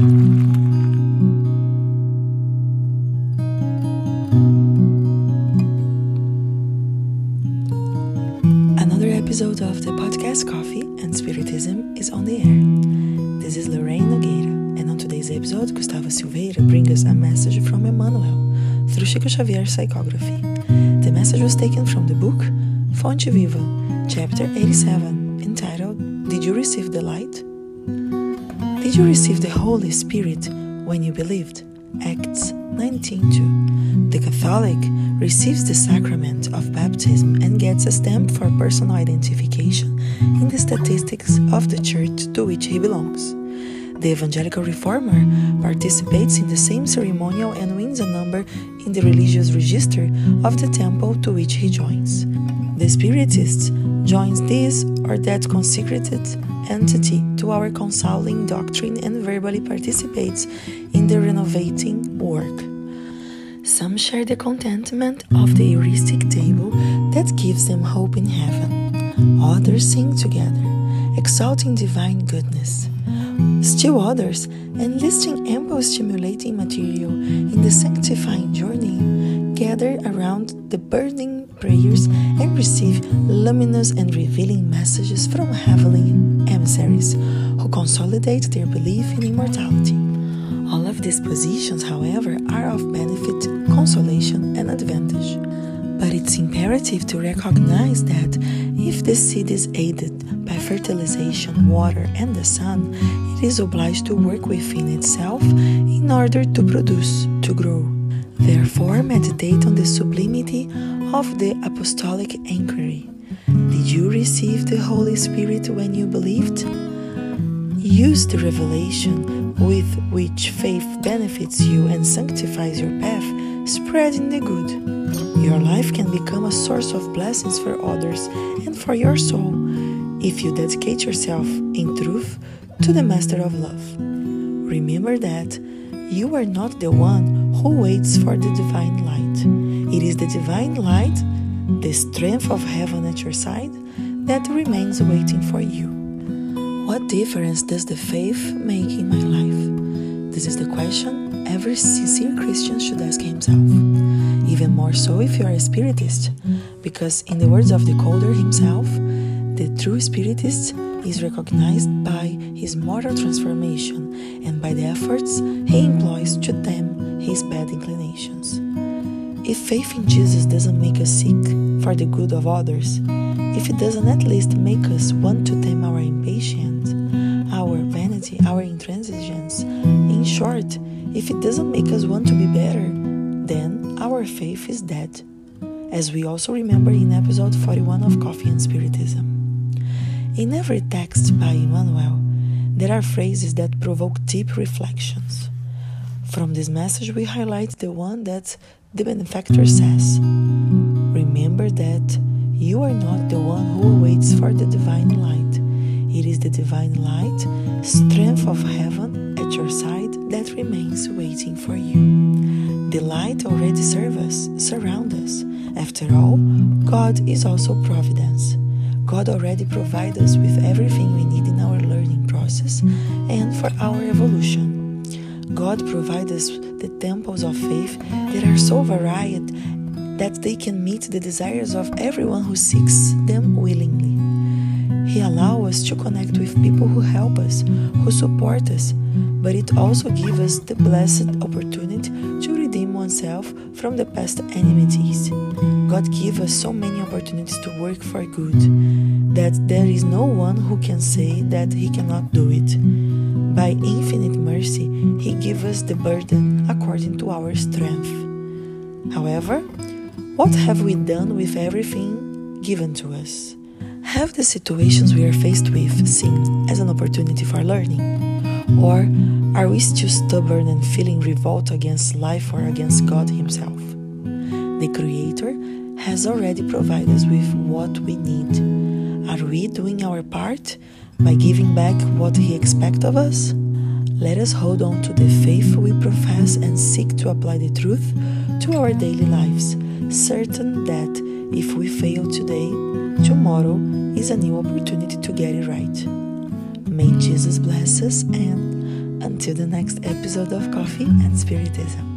Another episode of the podcast Coffee and Spiritism is on the air. This is Lorraine Nogueira, and on today's episode, Gustavo Silveira brings us a message from Emmanuel through Chico Xavier's psychography. The message was taken from the book Fonte Viva, chapter 87, entitled Did You Receive the Light? Did you receive the Holy Spirit when you believed? Acts 19:2. The Catholic receives the sacrament of baptism and gets a stamp for personal identification in the statistics of the church to which he belongs. The evangelical reformer participates in the same ceremonial and wins a number in the religious register of the temple to which he joins. The spiritist joins this or that consecrated entity to our consoling doctrine and verbally participates in the renovating work. Some share the contentment of the Eucharistic table that gives them hope in heaven. Others sing together, exalting divine goodness. Still others, enlisting ample stimulating material in the sanctifying journey, gather around the burning prayers and receive luminous and revealing messages from heavenly emissaries who consolidate their belief in immortality. All of these positions, however, are of benefit, consolation, and advantage. But it's imperative to recognize that if the seed is aided by fertilization, water, and the sun, it is obliged to work within itself in order to produce, to grow. Therefore, meditate on the sublimity of the apostolic inquiry. Did you receive the Holy Spirit when you believed? Use the revelation with which faith benefits you and sanctifies your path, spreading the good. Your life can become a source of blessings for others and for your soul if you dedicate yourself in truth to the Master of Love. Remember that you are not the one who waits for the divine light. It is the divine light, the strength of heaven at your side, that remains waiting for you. What difference does the faith make in my life? This is the question every sincere Christian should ask himself. Even more so if you are a spiritist, because, in the words of the Calder himself, the true spiritist is recognized by his moral transformation and by the efforts he employs to tame his bad inclinations. If faith in Jesus doesn't make us seek for the good of others, if it doesn't at least make us want to tame our impatience, our vanity, our intransigence, in short, if it doesn't make us want to be better, then our faith is dead, as we also remember in episode 41 of Coffee and Spiritism. In every text by Emmanuel, there are phrases that provoke deep reflections. From this message, we highlight the one that the benefactor says Remember that you are not the one who waits for the divine light. It is the divine light, strength of heaven at your side, that remains waiting for you. The light already serves us, surrounds us. After all, God is also providence. God already provides us with everything we need in our learning process and for our evolution. God provides us the temples of faith that are so varied that they can meet the desires of everyone who seeks them willingly. He allows us to connect with people who help us, who support us, but it also gives us the blessed opportunity to redeem oneself from the past enmities. God gives us so many opportunities to work for good that there is no one who can say that he cannot do it. By infinite mercy, He gives us the burden according to our strength. However, what have we done with everything given to us? Have the situations we are faced with seen as an opportunity for learning? Or are we still stubborn and feeling revolt against life or against God Himself? The Creator has already provided us with what we need. Are we doing our part by giving back what He expects of us? Let us hold on to the faith we profess and seek to apply the truth to our daily lives, certain that if we fail today, tomorrow is a new opportunity to get it right. May Jesus bless us and Until the next episode of Coffee and Spiritism.